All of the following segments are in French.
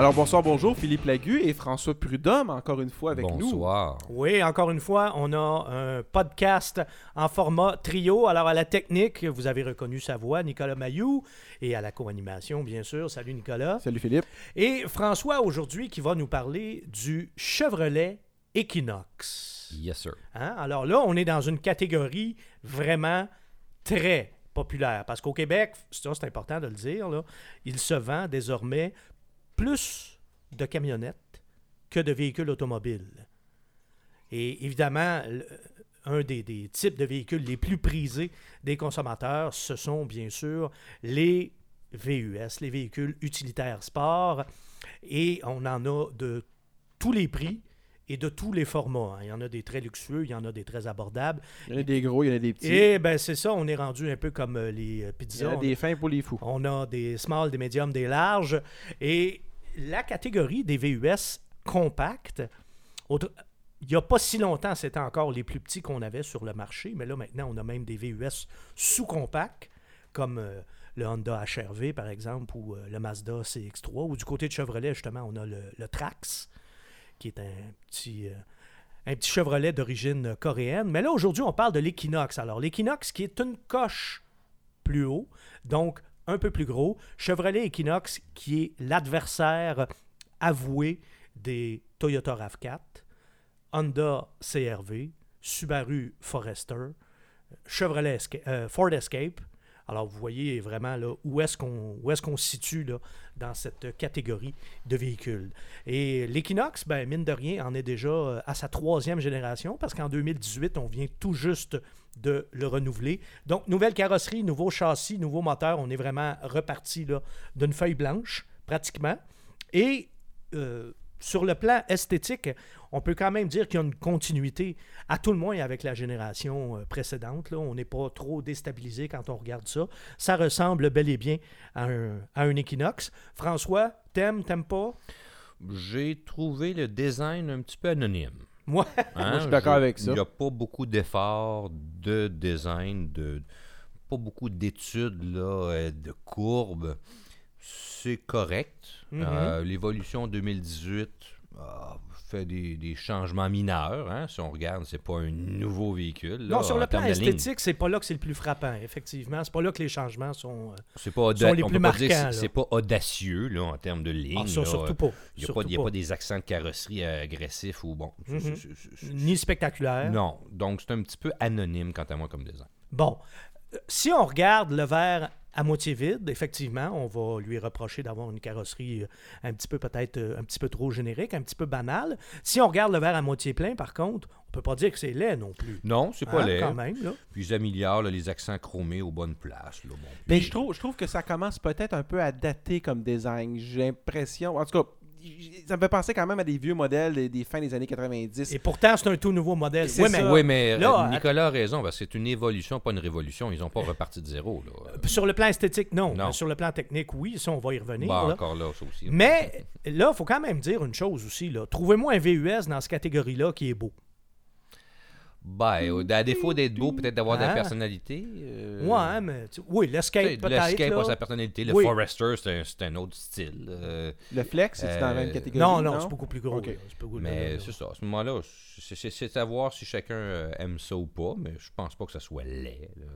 Alors bonsoir, bonjour, Philippe Lagu et François Prudhomme, encore une fois avec nous. Bonsoir. Oui, encore une fois, on a un podcast en format trio. Alors, à la technique, vous avez reconnu sa voix, Nicolas Mayou, et à la co-animation, bien sûr. Salut, Nicolas. Salut Philippe. Et François, aujourd'hui, qui va nous parler du Chevrolet Equinox. Yes, sir. Hein? Alors là, on est dans une catégorie vraiment très populaire. Parce qu'au Québec, ça c'est important de le dire, là, il se vend désormais plus de camionnettes que de véhicules automobiles. Et évidemment, le- un des, des types de véhicules les plus prisés des consommateurs, ce sont bien sûr les VUS, les véhicules utilitaires sport. Et on en a de tous les prix et de tous les formats. hein. Il y en a des très luxueux, il y en a des très abordables. Il y en a des gros, il y en a des petits. Et ben c'est ça, on est rendu un peu comme euh, les euh, Il y pizzas. en a des fins pour les fous. on a des small, des médiums, des larges. Et la catégorie des VUS compacts, il n'y a pas si longtemps, c'était encore les plus petits qu'on avait sur le marché, mais là maintenant, on a même des VUS sous-compacts, comme euh, le Honda HRV par exemple, ou euh, le Mazda CX3, ou du côté de Chevrolet, justement, on a le, le Trax, qui est un petit... euh, un petit Chevrolet d'origine coréenne. Mais là, aujourd'hui, on parle de l'Equinox. Alors, l'Equinox qui est une coche plus haut, donc un peu plus gros. Chevrolet Equinox qui est l'adversaire avoué des Toyota RAV4, Honda CRV, Subaru Forester, Chevrolet euh, Ford Escape. Alors vous voyez vraiment là, où est-ce qu'on qu'on se situe là, dans cette catégorie de véhicules. Et l'Equinox, ben, mine de rien, en est déjà euh, à sa troisième génération parce qu'en 2018, on vient tout juste de le renouveler. Donc, nouvelle carrosserie, nouveau châssis, nouveau moteur. On est vraiment reparti d'une feuille blanche, pratiquement. Et euh, sur le plan esthétique, on peut quand même dire qu'il y a une continuité, à tout le moins avec la génération euh, précédente. Là. On n'est pas trop déstabilisé quand on regarde ça. Ça ressemble bel et bien à un, à un Equinox. François, t'aimes, t'aimes pas? J'ai trouvé le design un petit peu anonyme. Moi, Hein, Moi, je suis d'accord avec ça. Il n'y a pas beaucoup d'efforts de design, de, pas beaucoup d'études là, euh, de courbes. C'est correct. Mhm. Euh, L'évolution 2018 a fait des, des changements mineurs. hein. Si on regarde, c'est pas un nouveau véhicule. là, non, sur le plan esthétique, c'est pas là que c'est le plus frappant, effectivement. C'est pas là que les changements sont... euh, C'est pas, sont les on plus marquants, c'est- pas audacieux là, en termes de ligne. ah, ça, surtout pas. Il n'y a, a pas des accents de carrosserie agressifs ou bon. Mhm. Ni spectaculaire. Non, donc c'est un petit peu anonyme quant à moi comme design. Bon, euh, si on regarde le verre à moitié vide, effectivement, on va lui reprocher d'avoir une carrosserie euh, un petit peu peut-être euh, un petit peu trop générique, un petit peu banale. Si on regarde le verre à moitié plein, par contre, on peut pas dire que c'est laid non plus. Non, c'est pas Hein, laid. quand même, là. Puis ils améliorent là, les accents chromés aux bonnes places. Là, bon. Mais je trouve, je trouve que ça commence peut-être un peu à dater comme design. J'ai l'impression. En tout cas, ça me fait penser quand même à des vieux modèles des, des fins des années 90. Et pourtant, c'est un tout nouveau modèle. Oui, mais Oui, mais Là, euh, Nicolas a raison, parce que c'est une évolution, pas une révolution. Ils n'ont pas reparti de zéro. Là. euh, sur le plan esthétique, non. Sur le plan technique, oui, ça, on va y revenir. Là. encore là, ça aussi. Mais là, il faut quand même dire une chose aussi. là. Trouvez-moi un VUS dans cette catégorie-là qui est beau. Ben, au- à défaut d'être beau, peut-être d'avoir de la Ah. personnalité. euh, Ouais, mais tu- oui, tu sais, l'escape Le peut-être. Escape là. a sa personnalité. Le Oui. Forester, c'est un, c'est un autre style. euh, Le flex, c'est dans la même Euh, catégorie. Non, non, c'est beaucoup plus gros. Ok. là. C'est beaucoup- Mais c'est ça, à ce moment-là, c'est- c'est c'est à voir si chacun euh, aime ça ou pas, mais je pense pas que ça soit laid. là.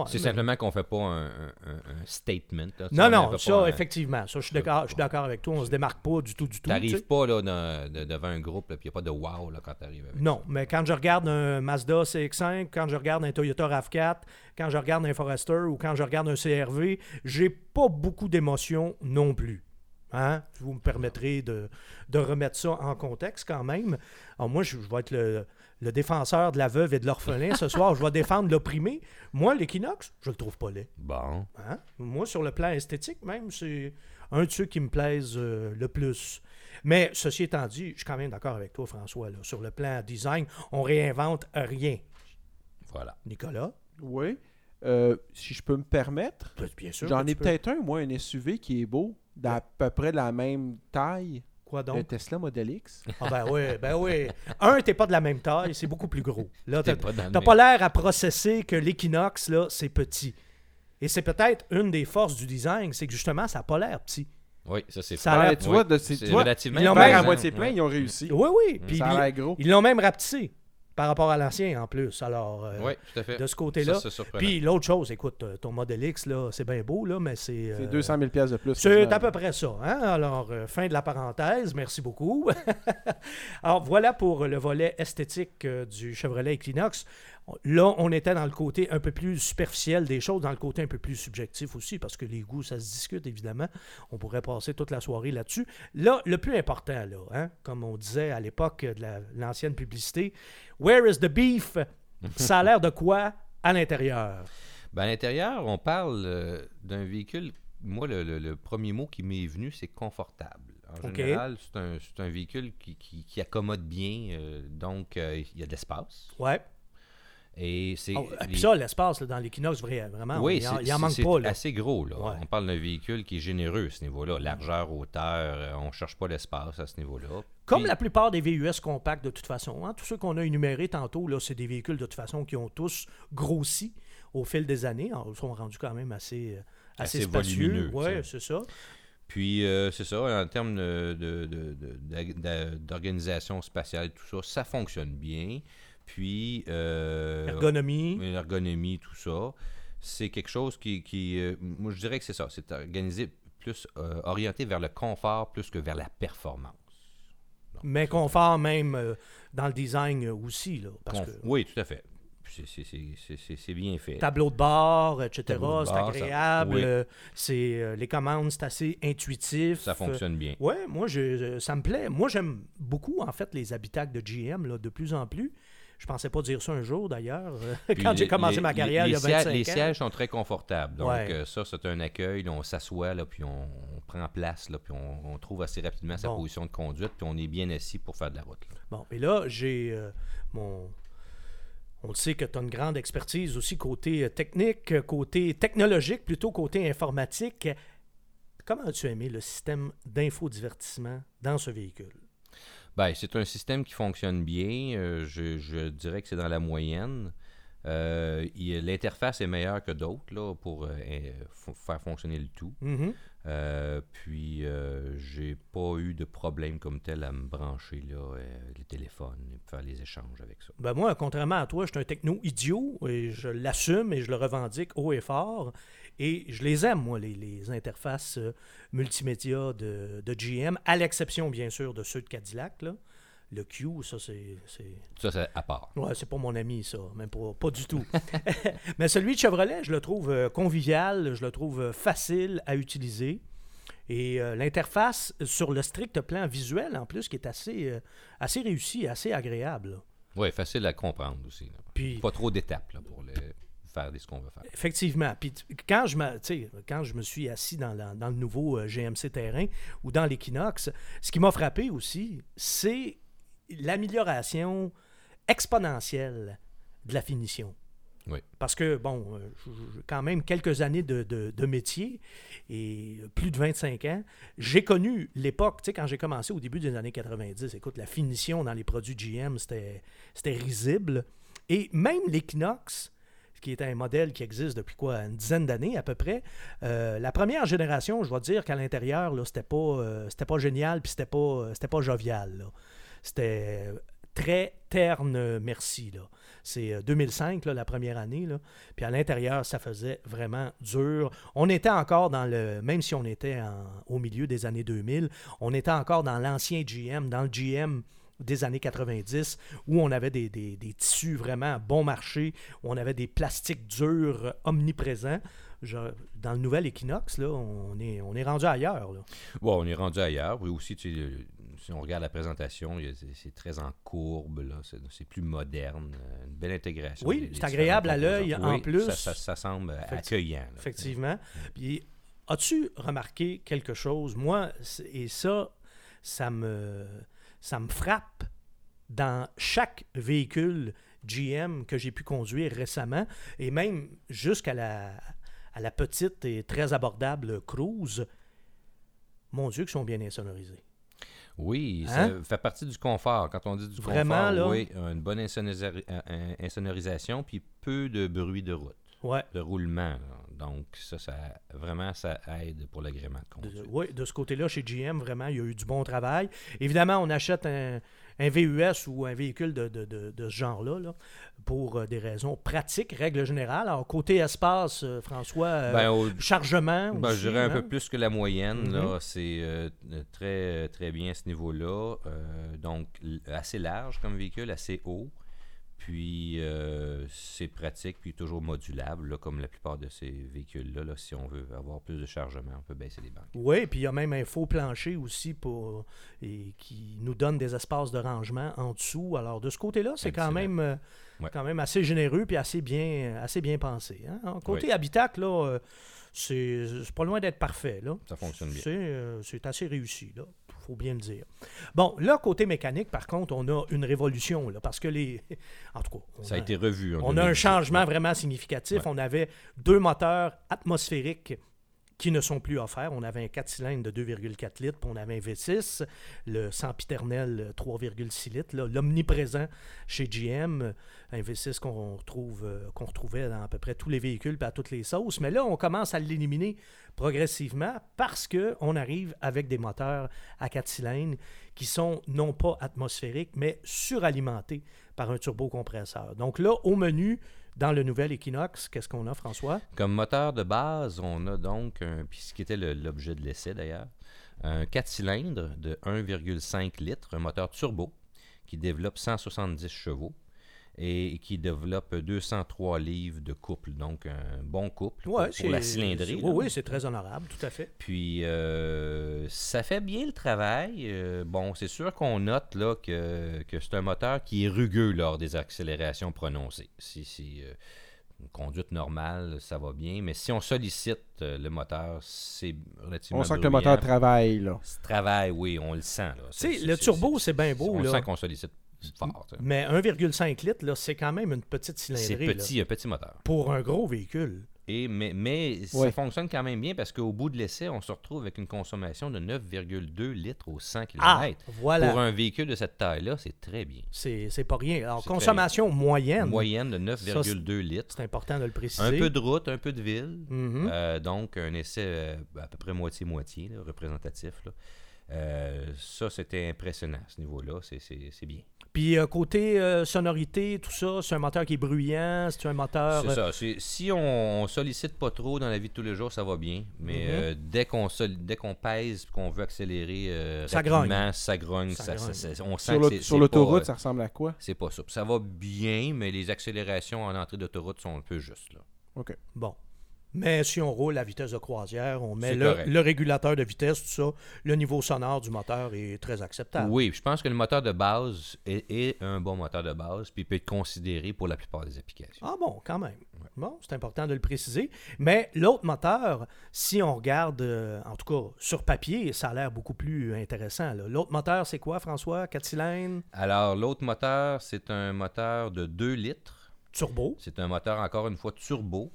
Ouais, c'est mais- simplement qu'on fait pas un, un- un- un statement. là. Tu sais, Non, on non, ça, un- effectivement. Ça, je suis d'accord, je suis d'accord avec toi. On se démarque pas du tout, du tout. tu T'arrives sais. pas là, dans- de- devant un groupe, puis il n'y a pas de wow là, quand t'arrives avec Non, mais quand je regarde un Mazda CX-5, quand je regarde un Toyota RAV4, quand je regarde un Forester ou quand je regarde un CRV, j'ai pas beaucoup d'émotions non plus. Hein? Vous me permettrez de, de remettre ça en contexte quand même. Alors moi, je, je vais être le, le défenseur de la veuve et de l'orphelin ce soir. Je vais défendre l'opprimé. Moi, l'Equinox, je le trouve pas laid. Bon. Hein? Moi, sur le plan esthétique, même, c'est un de ceux qui me plaisent euh, le plus. Mais ceci étant dit, je suis quand même d'accord avec toi, François. là. Sur le plan design, on réinvente rien. Voilà. Nicolas? Oui. Euh, si je peux me permettre, Bien sûr. j'en ai peux. peut-être un, moi, un SUV qui est beau, d'à peu près de la même taille. Quoi Le donc? Tesla Model X. Ah ben oui, ben oui. Un, t'es pas de la même taille, c'est beaucoup plus gros. Là, t'as le pas l'air à processer que l'Equinox, là, c'est petit. Et c'est peut-être une des forces du design, c'est que justement, ça n'a pas l'air petit. Oui, ça c'est Ça tu vois, de- c'est- C'est tu vois, relativement ils l'ont même- à moitié ouais. plein, ils ont réussi. Oui, oui. Puis Ça a ils- gros. ils l'ont même rapetissé par rapport à l'ancien en plus. Alors, euh, Oui, tout à fait. de ce côté-là. C'est. Puis l'autre chose, écoute, euh, ton modèle X, là, c'est bien beau, là, mais c'est. C'est euh, 200 000 pièces de plus. C'est à peu près ça. Hein? Alors, euh, fin de la parenthèse. Merci beaucoup. Alors, voilà pour le volet esthétique euh, du Chevrolet Equinox. Là, on était dans le côté un peu plus superficiel des choses, dans le côté un peu plus subjectif aussi, parce que les goûts, ça se discute, évidemment. On pourrait passer toute la soirée là-dessus. Là, le plus important, là, hein, comme on disait à l'époque de la- l'ancienne publicité, Where is the beef? Ça a l'air de quoi à l'intérieur? Ben, à l'intérieur, on parle euh, d'un véhicule. Moi, le, le- le premier mot qui m'est venu, c'est confortable. En général, c'est un, c'est un véhicule qui, qui- qui accommode bien. euh, donc, euh, il y a de l'espace. Ouais. Et c'est. Oh, les- Puis ça, l'espace là, dans l'Equinox, vrai- vraiment, oui, il en, c'est- il en c'est- manque c'est pas. Là. assez gros. Là. Ouais. On parle d'un véhicule qui est généreux à ce niveau-là. Largeur, hauteur, euh, on ne cherche pas l'espace à ce niveau-là. Comme la plupart des VUS compacts de toute façon. hein. Tous ceux qu'on a énumérés tantôt, là, c'est des véhicules de toute façon qui ont tous grossi au fil des années. Ils sont rendus quand même assez, euh, assez, Assez spacieux. Oui, c'est ça. Puis, euh, c'est ça, en termes de- de- de- d'organisation spatiale, tout ça, ça fonctionne bien. Puis, euh, Ergonomie. l'ergonomie, tout ça, c'est quelque chose qui, qui, euh, moi, je dirais que c'est ça, c'est organisé plus euh, orienté vers le confort plus que vers la performance. Donc, Mais confort même dans le design aussi. Là, parce conf- que Oui, tout à fait. C'est- bien fait. tableau de bord, etc., c'est ça- agréable. oui. euh, c'est, euh, les commandes, c'est assez intuitif. Ça fonctionne bien. Oui, moi, je, ça me plaît. Moi, j'aime beaucoup, en fait, les habitacles de GM, là, de plus en plus. Je pensais pas dire ça un jour, d'ailleurs, euh, quand j'ai les- commencé les- ma carrière les, il y a sièges- 25 Les ans. sièges sont très confortables. Donc, Ouais. euh, ça, c'est un accueil. là, on s'assoit, puis on, on prend place, là, puis on, on trouve assez rapidement sa Bon. position de conduite, puis on est bien assis pour faire de la route. là. Bon, et là, j'ai euh, mon. On le sait que tu as une grande expertise aussi côté euh, technique, côté technologique, plutôt côté informatique. Comment as-tu aimé le système d'infodivertissement dans ce véhicule? Ben, c'est un système qui fonctionne bien. euh, je dirais que c'est dans la moyenne. Euh, L'interface est meilleure que d'autres pour euh, faire fonctionner le tout. Mhm. Euh, puis, euh, j'ai pas eu de problème comme tel à me brancher là, les téléphones et faire les échanges avec ça. Ben moi, contrairement à toi, je suis un techno idiot et je l'assume et je le revendique haut et fort. Et je les aime, moi, les, les interfaces multimédia de, de GM, à l'exception, bien sûr, de ceux de Cadillac. Là. Le Q, ça, c'est. Ça, c'est à part. Ouais, c'est pas mon ami, ça. Même pas, pas du tout. Mais celui de Chevrolet, je le trouve euh, convivial, je le trouve euh, facile à utiliser. Et euh, l'interface sur le strict plan visuel, en plus, qui est assez, euh, assez réussi, assez agréable. Oui, facile à comprendre aussi. là. Puis, Pas trop d'étapes pour le- faire ce qu'on veut faire. Effectivement. Puis quand je, quand je me suis assis dans, la- dans le nouveau euh, GMC Terrain ou dans l'Equinox, ce qui m'a frappé aussi, c'est l'amélioration exponentielle de la finition. Oui. Parce que, bon, euh, quand même quelques années de, de- de métier et plus de 25 ans, j'ai connu l'époque, tu sais, quand j'ai commencé au début des années 90, écoute, la finition dans les produits GM, c'était c'était risible. Et même l'Equinox, qui est un modèle qui existe depuis quoi, une dizaine d'années à peu près, euh, la première génération, je dois dire qu'à l'intérieur, là, c'était pas, euh, c'était pas génial, puis c'était pas, euh, c'était pas jovial. là. C'était très terne, euh, merci. C'est euh, 2005, là, la première année. Puis à l'intérieur, ça faisait vraiment dur. On était encore dans le. Même si on était au milieu des années 2000, on était encore dans l'ancien GM, dans le GM des années 90, où on avait des, tissus vraiment bon marché, où on avait des plastiques durs euh, omniprésents. Dans le nouvel Equinox, là, on est, rendu ailleurs. On est rendu ailleurs. Oui, aussi, si on regarde la présentation, c'est très en courbe. C'est plus moderne, euh, une belle intégration. Oui, c'est agréable à l'œil, en Oui, plus. Ça, ça- ça semble accueillant. là. Effectivement. Puis, as-tu remarqué quelque chose? Moi, et ça, ça me, ça me frappe dans chaque véhicule GM que j'ai pu conduire récemment, et même jusqu'à la, à la petite et très abordable Cruise. Mon Dieu, qu'ils sont bien insonorisés. Oui, Hein? ça fait partie du confort. Quand on dit du Vraiment, confort, là? oui, une bonne euh, euh, insonorisation, puis peu de bruit de route. Ouais. de roulement. Donc, ça, ça vraiment, ça aide pour l'agrément de De, conduite. oui, de ce côté-là, chez GM, vraiment, il y a eu du bon travail. Évidemment, on achète un, un VUS ou un véhicule de, de- de- de ce genre-là là, pour euh, des raisons pratiques, règle générale. Alors, côté espace, euh, François, euh, Ben, au- chargement. ben, aussi, je dirais un hein? peu plus que la moyenne. Mhm. là. C'est euh, très, très bien à ce niveau-là. Euh, donc, assez large comme véhicule, assez haut. Puis, euh, c'est pratique, puis toujours modulable, là, comme la plupart de ces véhicules-là. là. si on veut avoir plus de chargement, on peut baisser les banques. Oui, puis il y a même un faux plancher aussi pour, et qui nous donne des espaces de rangement en dessous. Alors, de ce côté-là, c'est quand même, euh, Ouais. quand même assez généreux puis assez bien, assez bien pensé. hein. En Côté habitacle, là, euh, c'est pas loin d'être parfait. Là. Ça fonctionne bien. C'est c'est assez réussi, là. Faut bien le dire. Bon, là, côté mécanique, par contre, on a une révolution, là, parce que les... En tout cas, on Ça a été revu. en on a un 2018, changement ouais. vraiment significatif. Ouais. On avait deux moteurs atmosphériques qui ne sont plus offerts. On avait un 4 cylindres de 2,4 litres, puis on avait un V6, le sempiternel euh, 3,6 litres, là, l'omniprésent chez GM, un V6 qu'on retrouve, euh, qu'on retrouvait dans à peu près tous les véhicules et à toutes les sauces. Mais là, on commence à l'éliminer progressivement parce qu'on arrive avec des moteurs à 4 cylindres qui sont non pas atmosphériques, mais suralimentés par un turbocompresseur. Donc là, au menu, dans le nouvel Equinox, qu'est-ce qu'on a, François? Comme moteur de base, on a donc, un, puis ce qui était l'objet de l'essai d'ailleurs, un 4 cylindres de 1,5 litres, un moteur turbo qui développe 170 chevaux et qui développe 203 livres de couple, donc un bon couple pour, Ouais, pour c'est- la cylindrée. Oui, oui, c'est très honorable, tout à fait. Puis euh, ça fait bien le travail. Euh, bon, c'est sûr qu'on note là que, que c'est un moteur qui est rugueux lors des accélérations prononcées. Si c'est euh, une conduite normale, ça va bien. Mais si on sollicite euh, le moteur, c'est relativement On sent que le moteur travaille, là. Ce travail, oui, on le sent. là. Tu C'est- sais, c'est- le c'est- turbo, c'est- c'est bien beau, On là. sent qu'on sollicite fort. Mais 1,5 litres, là, c'est quand même une petite C'est cylindrée. là, petit, un petit moteur. pour un gros véhicule. Et, mais mais ça fonctionne quand même bien parce qu'au bout de l'essai, on se retrouve avec une consommation de 9,2 litres au 100 km. Ah, voilà. Pour un véhicule de cette taille-là, c'est très bien. C'est c'est pas rien. Alors, C'est très consommation moyenne, Moyenne de 9,2 litres. c'est important de le préciser. Un peu de route, un peu de ville. Mhm. Euh, donc, un essai euh, à peu près moitié-moitié, représentatif. là. Euh, ça, c'était impressionnant à ce niveau-là. C'est- C'est c'est bien. Puis euh, côté euh, sonorité, tout ça, c'est un moteur qui est bruyant, c'est un moteur... C'est ça. C'est- Si on, on sollicite pas trop dans la vie de tous les jours, ça va bien. Mais Mhm. euh, dès qu'on sol- dès qu'on pèse et qu'on veut accélérer euh, Ça rapidement, grogne. ça grogne. Ça ça- grogne. ça- ça- on sent Sur l'autoroute, ça ressemble à quoi? C'est pas ça. Ça va bien, mais les accélérations en entrée d'autoroute sont un peu justes. Là. OK. Bon. Mais si on roule à vitesse de croisière, on met le, régulateur de vitesse, tout ça, le niveau sonore du moteur est très acceptable. Oui, je pense que le moteur de base est, est un bon moteur de base, puis peut être considéré pour la plupart des applications. Ah bon, quand même. Bon, c'est important de le préciser. Mais l'autre moteur, si on regarde, euh, en tout cas sur papier, ça a l'air beaucoup plus intéressant. L'autre moteur, c'est quoi, François? 4 cylindres, Alors, l'autre moteur, c'est un moteur de 2 litres. turbo. C'est un moteur, encore une fois, turbo.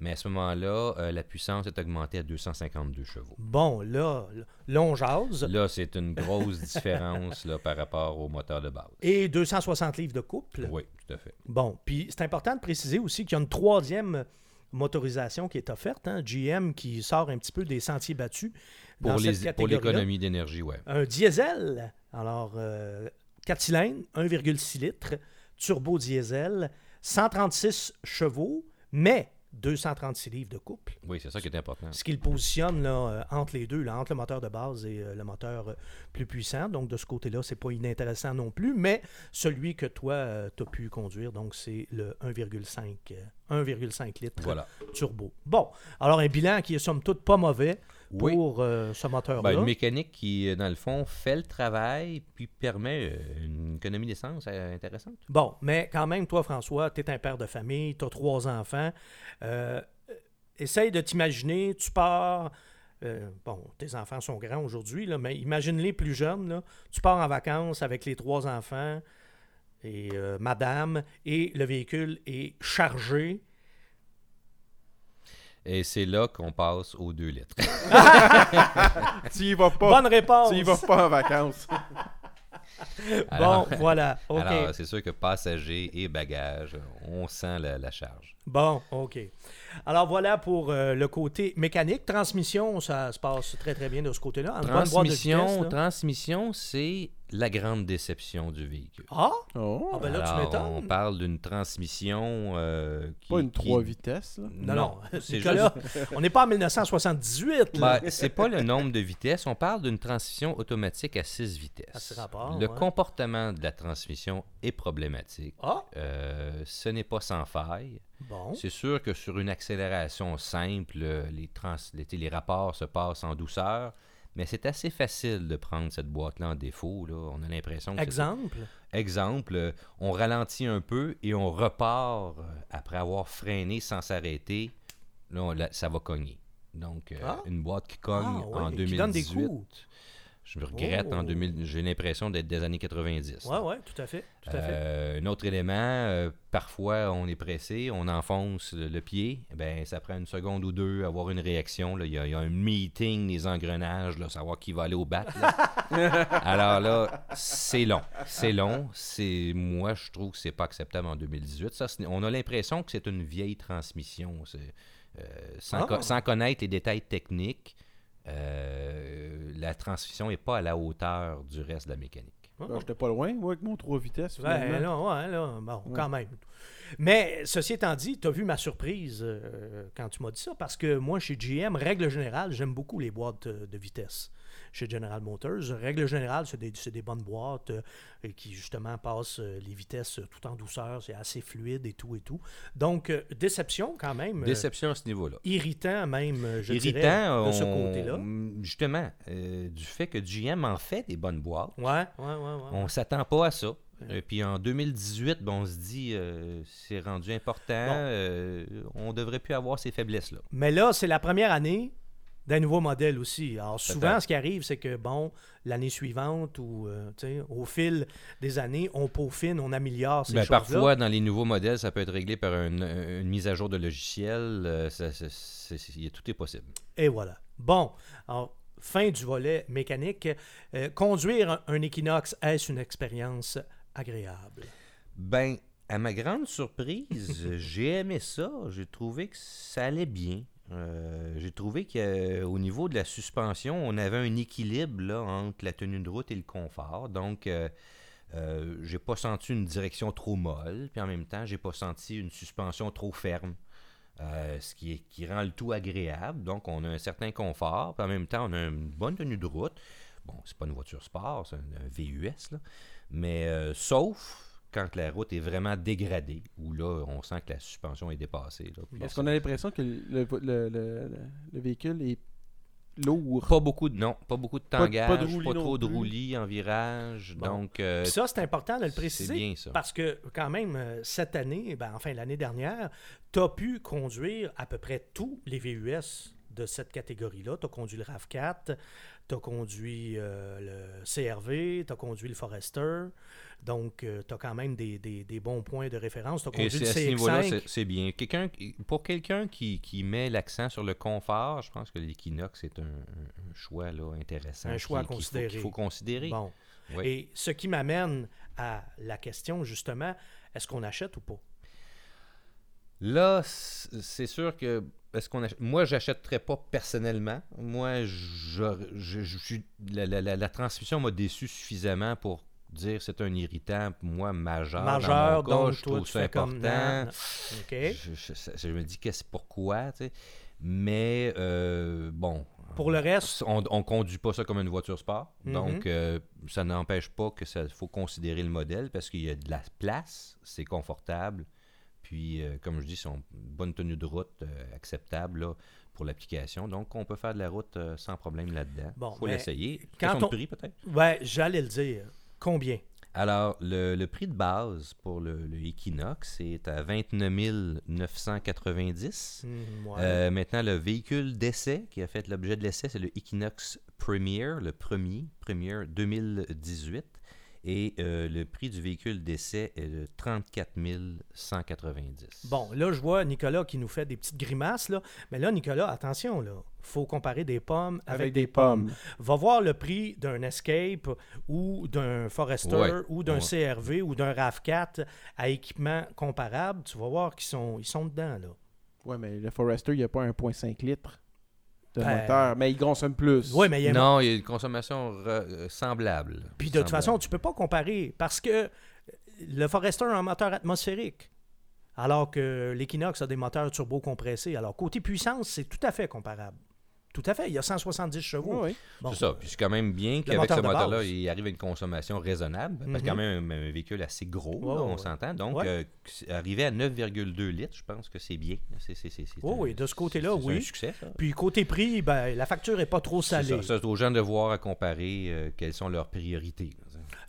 Mais à ce moment-là, euh, la puissance est augmentée à 252 chevaux. Bon, là, là, on jase. Là, c'est une grosse différence là, par rapport au moteur de base. Et 260 livres de couple. Oui, tout à fait. Bon, puis c'est important de préciser aussi qu'il y a une troisième motorisation qui est offerte, hein, GM qui sort un petit peu des sentiers battus dans Pour cette pour l'économie d'énergie, ouais. Un diesel, alors euh, 4 cylindres, 1,6 litres, turbo diesel, 136 chevaux, mais 236 livres de couple. Oui, c'est ça qui est important. Ce qui le positionne là, euh, entre les deux, là, entre le moteur de base et euh, le moteur euh, plus puissant. Donc, de ce côté-là, c'est pas inintéressant non plus. Mais celui que toi, tu as pu conduire, donc c'est le 1,5 euh, 1,5 litres Voilà. turbo. Bon, alors un bilan qui est somme toute pas mauvais Oui. pour euh, ce moteur-là. Ben, une mécanique qui, euh, dans le fond, fait le travail puis permet euh, une économie d'essence intéressante. Bon, mais quand même, toi, François, tu es un père de famille, tu as trois enfants. Euh, essaye de t'imaginer, tu pars. euh, bon, tes enfants sont grands aujourd'hui, mais imagine-les plus jeunes. Là. Tu pars en vacances avec les trois enfants et euh, madame, et le véhicule est chargé. Et c'est là qu'on passe aux 2 litres. Tu y vas pas. Bonne réponse! Tu y vas pas en vacances. Alors- Bon, voilà. OK. Alors, c'est sûr que passagers et bagages, on sent la, la charge. Bon, OK. Alors voilà pour euh, le côté mécanique. Transmission, ça se passe très très bien de ce côté-là. Transmission, vitesse, transmission, c'est la grande déception du véhicule. Ah, Oh, Ah, ben là, tu Alors, m'étonnes. on parle d'une transmission euh, qui pas une qui- 3 vitesses. Là. non, non. c'est juste on n'est pas en 1978. Là. Ben, c'est pas le nombre de vitesses, on parle d'une transmission automatique à 6 vitesses. À six rapports, le ouais. comportement de la transmission est problématique. Ah, Euh, ce n'est pas sans faille. bon. C'est sûr que sur une accélération simple, les, trans- les, les rapports se passent en douceur, mais c'est assez facile de prendre cette boîte-là en défaut. là. On a l'impression que. Exemple? Exemple, euh, on ralentit un peu et on repart euh, après avoir freiné sans s'arrêter. Là, on ça va cogner. Donc, euh, Ah. une boîte qui cogne Ah, ouais, en qui 2018. donne des coups. Je me regrette en Oh. 2000. J'ai l'impression d'être des années 90. Ouais, ouais, tout à fait. Tout à fait. Euh, un autre élément, euh, parfois on est pressé, on enfonce le, pied, ben ça prend une seconde ou deux à avoir une réaction. là. Il y, a- il y a un meeting des engrenages, là, savoir qui va aller au bat. là. Alors là, c'est long. C'est long. C'est moi, je trouve que c'est pas acceptable en 2018. Ça, on a l'impression que c'est une vieille transmission. Euh, sans, Ah. co- sans connaître les détails techniques, euh, la transmission n'est pas à la hauteur du reste de la mécanique. Ben, J'étais pas loin, moi, avec mon 3 vitesses. Ouais, finalement. là, ouais, là, bon, Ouais. quand même. Mais ceci étant dit, tu as vu ma surprise euh, quand tu m'as dit ça, parce que moi, chez GM, règle générale, j'aime beaucoup les boîtes euh, de vitesse. Chez General Motors, règle générale, c'est des, bonnes boîtes euh, qui justement passent euh, les vitesses euh, tout en douceur, c'est assez fluide et tout et tout. Donc, déception quand même. Déception à ce niveau-là. irritant même, je dirais, Irritant, de ce côté-là. justement, du fait que GM en fait des bonnes boîtes, Ouais, ouais, ouais, ouais. on s'attend pas à ça. Et puis en 2018, ben, on se dit, euh, c'est rendu important, euh, on devrait plus avoir ces faiblesses-là. Mais là, c'est la première année d'un nouveau modèle aussi. Alors souvent, ce qui arrive, c'est que, bon, l'année suivante ou euh, au fil des années, on peaufine, on améliore ces Ben, choses-là. parfois, dans les nouveaux modèles, ça peut être réglé par une, une mise à jour de logiciel. euh, ça- ça- tout est possible. Et voilà. Bon, alors, fin du volet mécanique. Euh, conduire un, un Equinox, est-ce une expérience agréable? Ben, à ma grande surprise, j'ai aimé ça. J'ai trouvé que ça allait bien. Euh, j'ai trouvé qu'au niveau de la suspension, on avait un équilibre entre la tenue de route et le confort. Donc, euh, euh, j'ai pas senti une direction trop molle, puis en même temps, j'ai pas senti une suspension trop ferme. Euh, ce qui, est- qui rend le tout agréable. Donc, on a un certain confort, puis en même temps, on a une bonne tenue de route. Bon, c'est pas une voiture sport, c'est un, un VUS, là. mais euh, sauf quand la route est vraiment dégradée, où là, on sent que la suspension est dépassée. ça- qu'on a l'impression que le, le, le- le- le véhicule est lourd. Pas beaucoup de non, pas beaucoup de Pas de- tangage, pas de roulis trop de roulis en virage. Bon. Donc, euh, ça, c'est important de le c'est préciser. bien ça. Parce que quand même, euh, cette année, ben, enfin l'année dernière, tu as pu conduire à peu près tous les VUS de cette catégorie-là. Tu as conduit le RAV4, tu as conduit euh, le CRV, tu as conduit le Forester. Donc, tu as quand même des, des- des bons points de référence. Tu as Et conduit c'est- le à ce niveau-là, CX5. c'est- bien. Quelqu'un, pour quelqu'un qui, qui met l'accent sur le confort, je pense que l'Equinox est un, choix là, intéressant. Un choix à qui- qu'il faut- considérer. qu'il faut considérer. Bon. Oui. Et ce qui m'amène à la question, justement, est-ce qu'on achète ou pas? Là, c'est sûr que est-ce qu'on ach- moi j'achèterais pas personnellement. Moi, je, je- je la, la- la- transmission m'a déçu suffisamment pour dire c'est un irritant pour moi majeur. dans Majeur, mon cas, donc je toi, trouve ça important. non, non. OK. Je, je- je me dis qu'est-ce pourquoi, tu sais? Mais euh, bon. Pour le reste, On ne conduit pas ça comme une voiture sport. Mhm. Donc, euh, ça n'empêche pas que ça faut considérer le modèle parce qu'il y a de la place, c'est confortable. Puis, euh, comme je dis, c'est une bonne tenue de route euh, acceptable là, pour l'application. Donc, on peut faire de la route euh, sans problème là-dedans. Bon, faut l'essayer. quand on- prix, peut-être? ouais, j'allais le dire. Combien? Alors, le, le prix de base pour le, le Equinox est à 29 990. Hmm, ouais. Euh, maintenant, le véhicule d'essai qui a fait l'objet de l'essai, c'est le Equinox Premier, le premier, Premier 2018. Et euh, le prix du véhicule d'essai est de 34 190. Bon, là, je vois Nicolas qui nous fait des petites grimaces, là. Mais là, Nicolas, attention, là. faut comparer des pommes avec, Avec des, des pommes. pommes. Va voir le prix d'un Escape ou d'un Forester Ouais, ou d'un ouais. CRV ou d'un RAV4 à équipement comparable. Tu vas voir qu'ils sont, ils sont dedans, là. Ouais, mais le Forester, il n'y a pas 1,5 litres de Ben- moteur, mais il consomme plus. Oui, mais il y a Non, il y a une consommation re- euh, semblable. Puis de toute façon, tu peux pas comparer parce que le Forester a un moteur atmosphérique, alors que l'Equinox a des moteurs turbo-compressés. Alors, côté puissance, c'est tout à fait comparable. Tout à fait. Il y a 170 chevaux. Oui, oui. Bon. C'est ça. Puis c'est quand même bien qu'avec moteur ce moteur-là, il arrive à une consommation raisonnable. Parce que Mhm. quand même un, un véhicule assez gros, là, on s'entend. Donc, Ouais. euh, arriver à 9,2 litres, je pense que c'est bien. C'est, c'est- c'est- c'est Oh un- oui, de ce côté-là, c'est- c'est oui. un succès, ça. Puis côté prix, ben, la facture est pas trop C'est salée. ça. C'est aux gens de voir à comparer euh, quelles sont leurs priorités.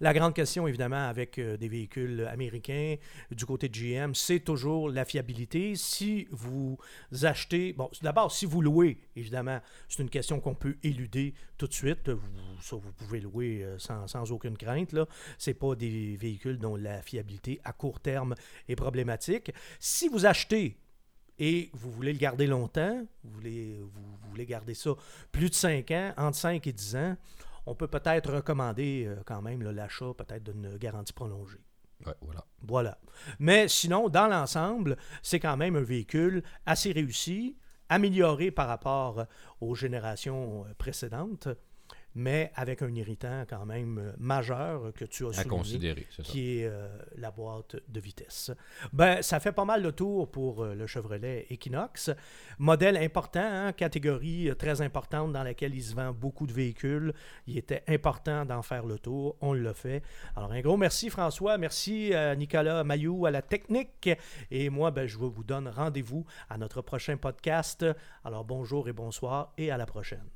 La grande question, évidemment, avec euh, des véhicules américains, du côté de GM, c'est toujours la fiabilité. Si vous achetez, bon, d'abord, si vous louez, évidemment, c'est une question qu'on peut éluder tout de suite. Vous, ça, vous pouvez louer euh, sans, aucune crainte. Ce n'est pas des véhicules dont la fiabilité à court terme est problématique. Si vous achetez et vous voulez le garder longtemps, vous voulez, vous voulez garder ça plus de 5 ans, entre 5 et 10 ans, on peut peut-être recommander euh, quand même l'achat peut-être d'une garantie prolongée. Ouais, voilà. Voilà. Mais sinon, dans l'ensemble, c'est quand même un véhicule assez réussi, amélioré par rapport aux générations euh, précédentes, mais avec un irritant quand même euh, majeur que tu as À souligné considérer, qui est euh, la boîte de vitesse. Ben, ça fait pas mal le tour pour euh, le Chevrolet Equinox. Modèle important, hein, catégorie très importante dans laquelle il se vend beaucoup de véhicules. Il était important d'en faire le tour. On l'a fait. Alors, un gros merci François. Merci à Nicolas Mayou à la technique. Et moi, ben, je vous donne rendez-vous à notre prochain podcast. Alors, bonjour et bonsoir et à la prochaine.